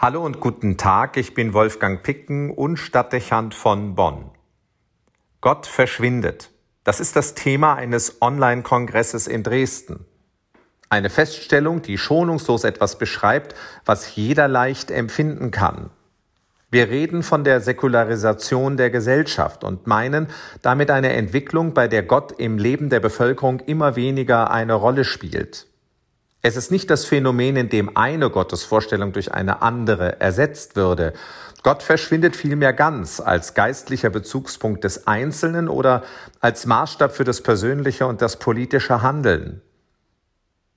Hallo und guten Tag, ich bin Wolfgang Picken und Stadtdechant von Bonn. Gott verschwindet. Das ist das Thema eines Online-Kongresses in Dresden. Eine Feststellung, die schonungslos etwas beschreibt, was jeder leicht empfinden kann. Wir reden von der Säkularisation der Gesellschaft und meinen damit eine Entwicklung, bei der Gott im Leben der Bevölkerung immer weniger eine Rolle spielt. Es ist nicht das Phänomen, in dem eine Gottesvorstellung durch eine andere ersetzt würde. Gott verschwindet vielmehr ganz als geistlicher Bezugspunkt des Einzelnen oder als Maßstab für das persönliche und das politische Handeln.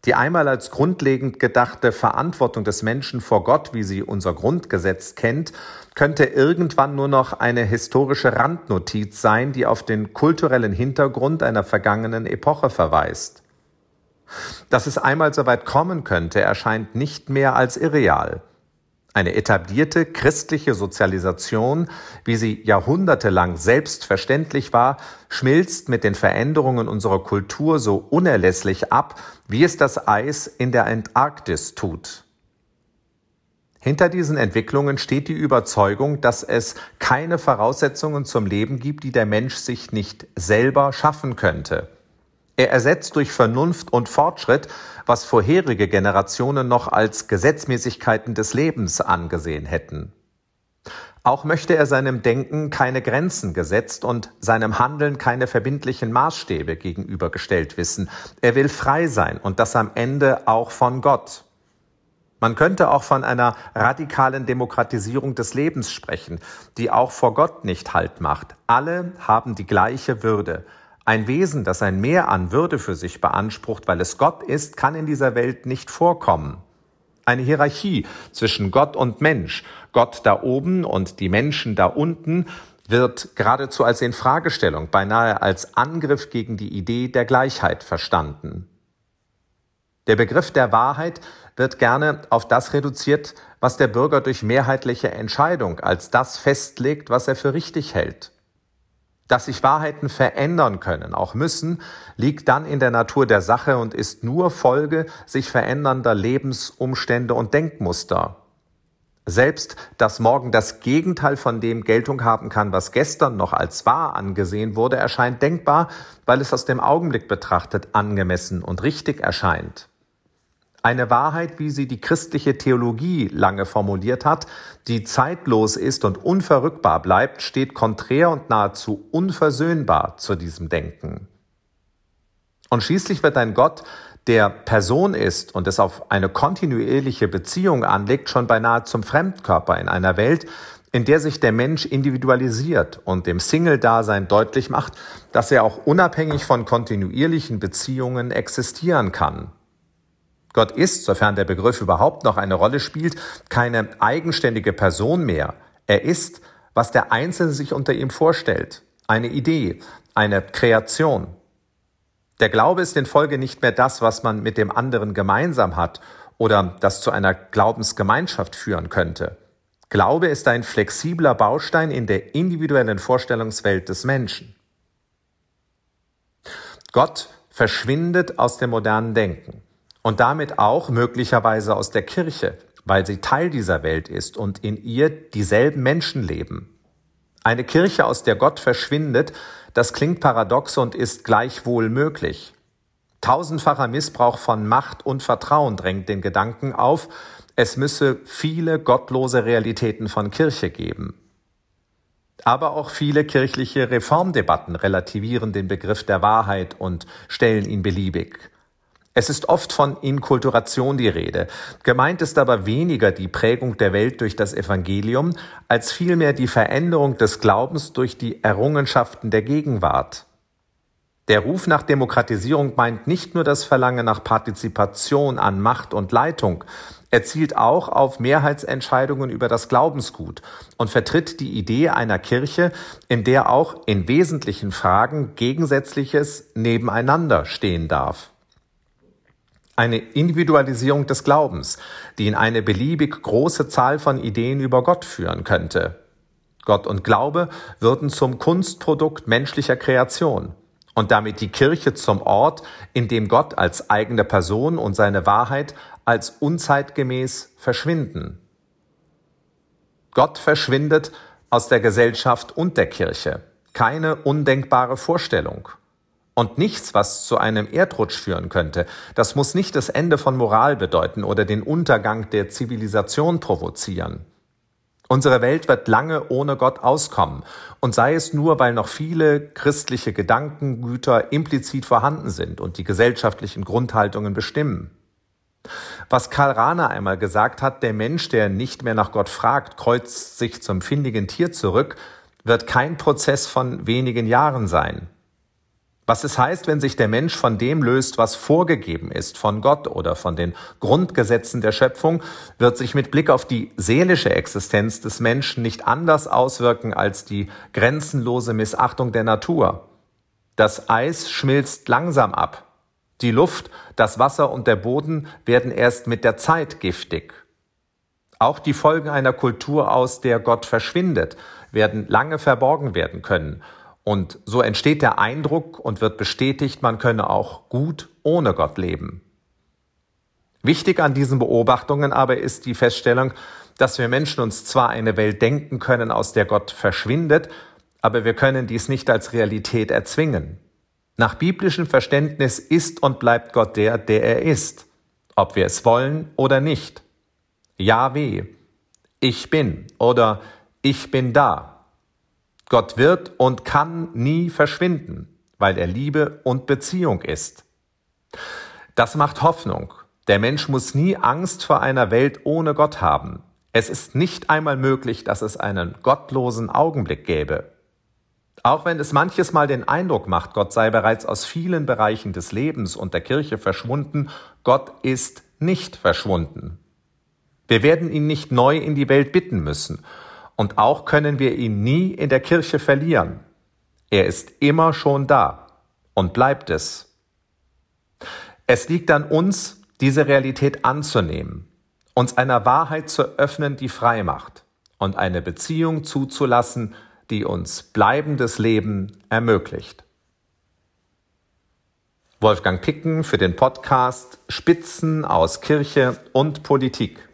Die einmal als grundlegend gedachte Verantwortung des Menschen vor Gott, wie sie unser Grundgesetz kennt, könnte irgendwann nur noch eine historische Randnotiz sein, die auf den kulturellen Hintergrund einer vergangenen Epoche verweist. Dass es einmal so weit kommen könnte, erscheint nicht mehr als irreal. Eine etablierte christliche Sozialisation, wie sie jahrhundertelang selbstverständlich war, schmilzt mit den Veränderungen unserer Kultur so unerlässlich ab, wie es das Eis in der Antarktis tut. Hinter diesen Entwicklungen steht die Überzeugung, dass es keine Voraussetzungen zum Leben gibt, die der Mensch sich nicht selber schaffen könnte. Er ersetzt durch Vernunft und Fortschritt, was vorherige Generationen noch als Gesetzmäßigkeiten des Lebens angesehen hätten. Auch möchte er seinem Denken keine Grenzen gesetzt und seinem Handeln keine verbindlichen Maßstäbe gegenübergestellt wissen. Er will frei sein und das am Ende auch von Gott. Man könnte auch von einer radikalen Demokratisierung des Lebens sprechen, die auch vor Gott nicht Halt macht. Alle haben die gleiche Würde. Ein Wesen, das ein Mehr an Würde für sich beansprucht, weil es Gott ist, kann in dieser Welt nicht vorkommen. Eine Hierarchie zwischen Gott und Mensch, Gott da oben und die Menschen da unten, wird geradezu als Infragestellung, beinahe als Angriff gegen die Idee der Gleichheit verstanden. Der Begriff der Wahrheit wird gerne auf das reduziert, was der Bürger durch mehrheitliche Entscheidung als das festlegt, was er für richtig hält. Dass sich Wahrheiten verändern können, auch müssen, liegt dann in der Natur der Sache und ist nur Folge sich verändernder Lebensumstände und Denkmuster. Selbst, dass morgen das Gegenteil von dem Geltung haben kann, was gestern noch als wahr angesehen wurde, erscheint denkbar, weil es aus dem Augenblick betrachtet angemessen und richtig erscheint. Eine Wahrheit, wie sie die christliche Theologie lange formuliert hat, die zeitlos ist und unverrückbar bleibt, steht konträr und nahezu unversöhnbar zu diesem Denken. Und schließlich wird ein Gott, der Person ist und es auf eine kontinuierliche Beziehung anlegt, schon beinahe zum Fremdkörper in einer Welt, in der sich der Mensch individualisiert und dem Single-Dasein deutlich macht, dass er auch unabhängig von kontinuierlichen Beziehungen existieren kann. Gott ist, sofern der Begriff überhaupt noch eine Rolle spielt, keine eigenständige Person mehr. Er ist, was der Einzelne sich unter ihm vorstellt. Eine Idee, eine Kreation. Der Glaube ist in Folge nicht mehr das, was man mit dem anderen gemeinsam hat oder das zu einer Glaubensgemeinschaft führen könnte. Glaube ist ein flexibler Baustein in der individuellen Vorstellungswelt des Menschen. Gott verschwindet aus dem modernen Denken und damit auch möglicherweise aus der Kirche, weil sie Teil dieser Welt ist und in ihr dieselben Menschen leben. Eine Kirche, aus der Gott verschwindet, das klingt paradox und ist gleichwohl möglich. Tausendfacher Missbrauch von Macht und Vertrauen drängt den Gedanken auf, es müsse viele gottlose Realitäten von Kirche geben. Aber auch viele kirchliche Reformdebatten relativieren den Begriff der Wahrheit und stellen ihn beliebig. Es ist oft von Inkulturation die Rede. Gemeint ist aber weniger die Prägung der Welt durch das Evangelium, als vielmehr die Veränderung des Glaubens durch die Errungenschaften der Gegenwart. Der Ruf nach Demokratisierung meint nicht nur das Verlangen nach Partizipation an Macht und Leitung, er zielt auch auf Mehrheitsentscheidungen über das Glaubensgut und vertritt die Idee einer Kirche, in der auch in wesentlichen Fragen Gegensätzliches nebeneinander stehen darf eine Individualisierung des Glaubens, die in eine beliebig große Zahl von Ideen über Gott führen könnte. Gott und Glaube würden zum Kunstprodukt menschlicher Kreation und damit die Kirche zum Ort, in dem Gott als eigene Person und seine Wahrheit als unzeitgemäß verschwinden. Gott verschwindet aus der Gesellschaft und der Kirche. Keine undenkbare Vorstellung. Und nichts, was zu einem Erdrutsch führen könnte. Das muss nicht das Ende von Moral bedeuten oder den Untergang der Zivilisation provozieren. Unsere Welt wird lange ohne Gott auskommen, und sei es nur, weil noch viele christliche Gedankengüter implizit vorhanden sind und die gesellschaftlichen Grundhaltungen bestimmen. Was Karl Rahner einmal gesagt hat, der Mensch, der nicht mehr nach Gott fragt, kreuzt sich zum findigen Tier zurück, wird kein Prozess von wenigen Jahren sein. Was es heißt, wenn sich der Mensch von dem löst, was vorgegeben ist, von Gott oder von den Grundgesetzen der Schöpfung, wird sich mit Blick auf die seelische Existenz des Menschen nicht anders auswirken als die grenzenlose Missachtung der Natur. Das Eis schmilzt langsam ab. Die Luft, das Wasser und der Boden werden erst mit der Zeit giftig. Auch die Folgen einer Kultur, aus der Gott verschwindet, werden lange verborgen werden können und so entsteht der Eindruck und wird bestätigt, man könne auch gut ohne Gott leben. Wichtig an diesen Beobachtungen aber ist die Feststellung, dass wir Menschen uns zwar eine Welt denken können, aus der Gott verschwindet, aber wir können dies nicht als Realität erzwingen. Nach biblischem Verständnis ist und bleibt Gott der, der er ist, ob wir es wollen oder nicht. Jahweh, ich bin oder ich bin da. Gott wird und kann nie verschwinden, weil er Liebe und Beziehung ist. Das macht Hoffnung. Der Mensch muss nie Angst vor einer Welt ohne Gott haben. Es ist nicht einmal möglich, dass es einen gottlosen Augenblick gäbe. Auch wenn es manches Mal den Eindruck macht, Gott sei bereits aus vielen Bereichen des Lebens und der Kirche verschwunden, Gott ist nicht verschwunden. Wir werden ihn nicht neu in die Welt bitten müssen und auch können wir ihn nie in der Kirche verlieren. Er ist immer schon da und bleibt es. Es liegt an uns, diese Realität anzunehmen, uns einer Wahrheit zu öffnen, die frei macht und eine Beziehung zuzulassen, die uns bleibendes Leben ermöglicht. Wolfgang Picken für den Podcast Spitzen aus Kirche und Politik.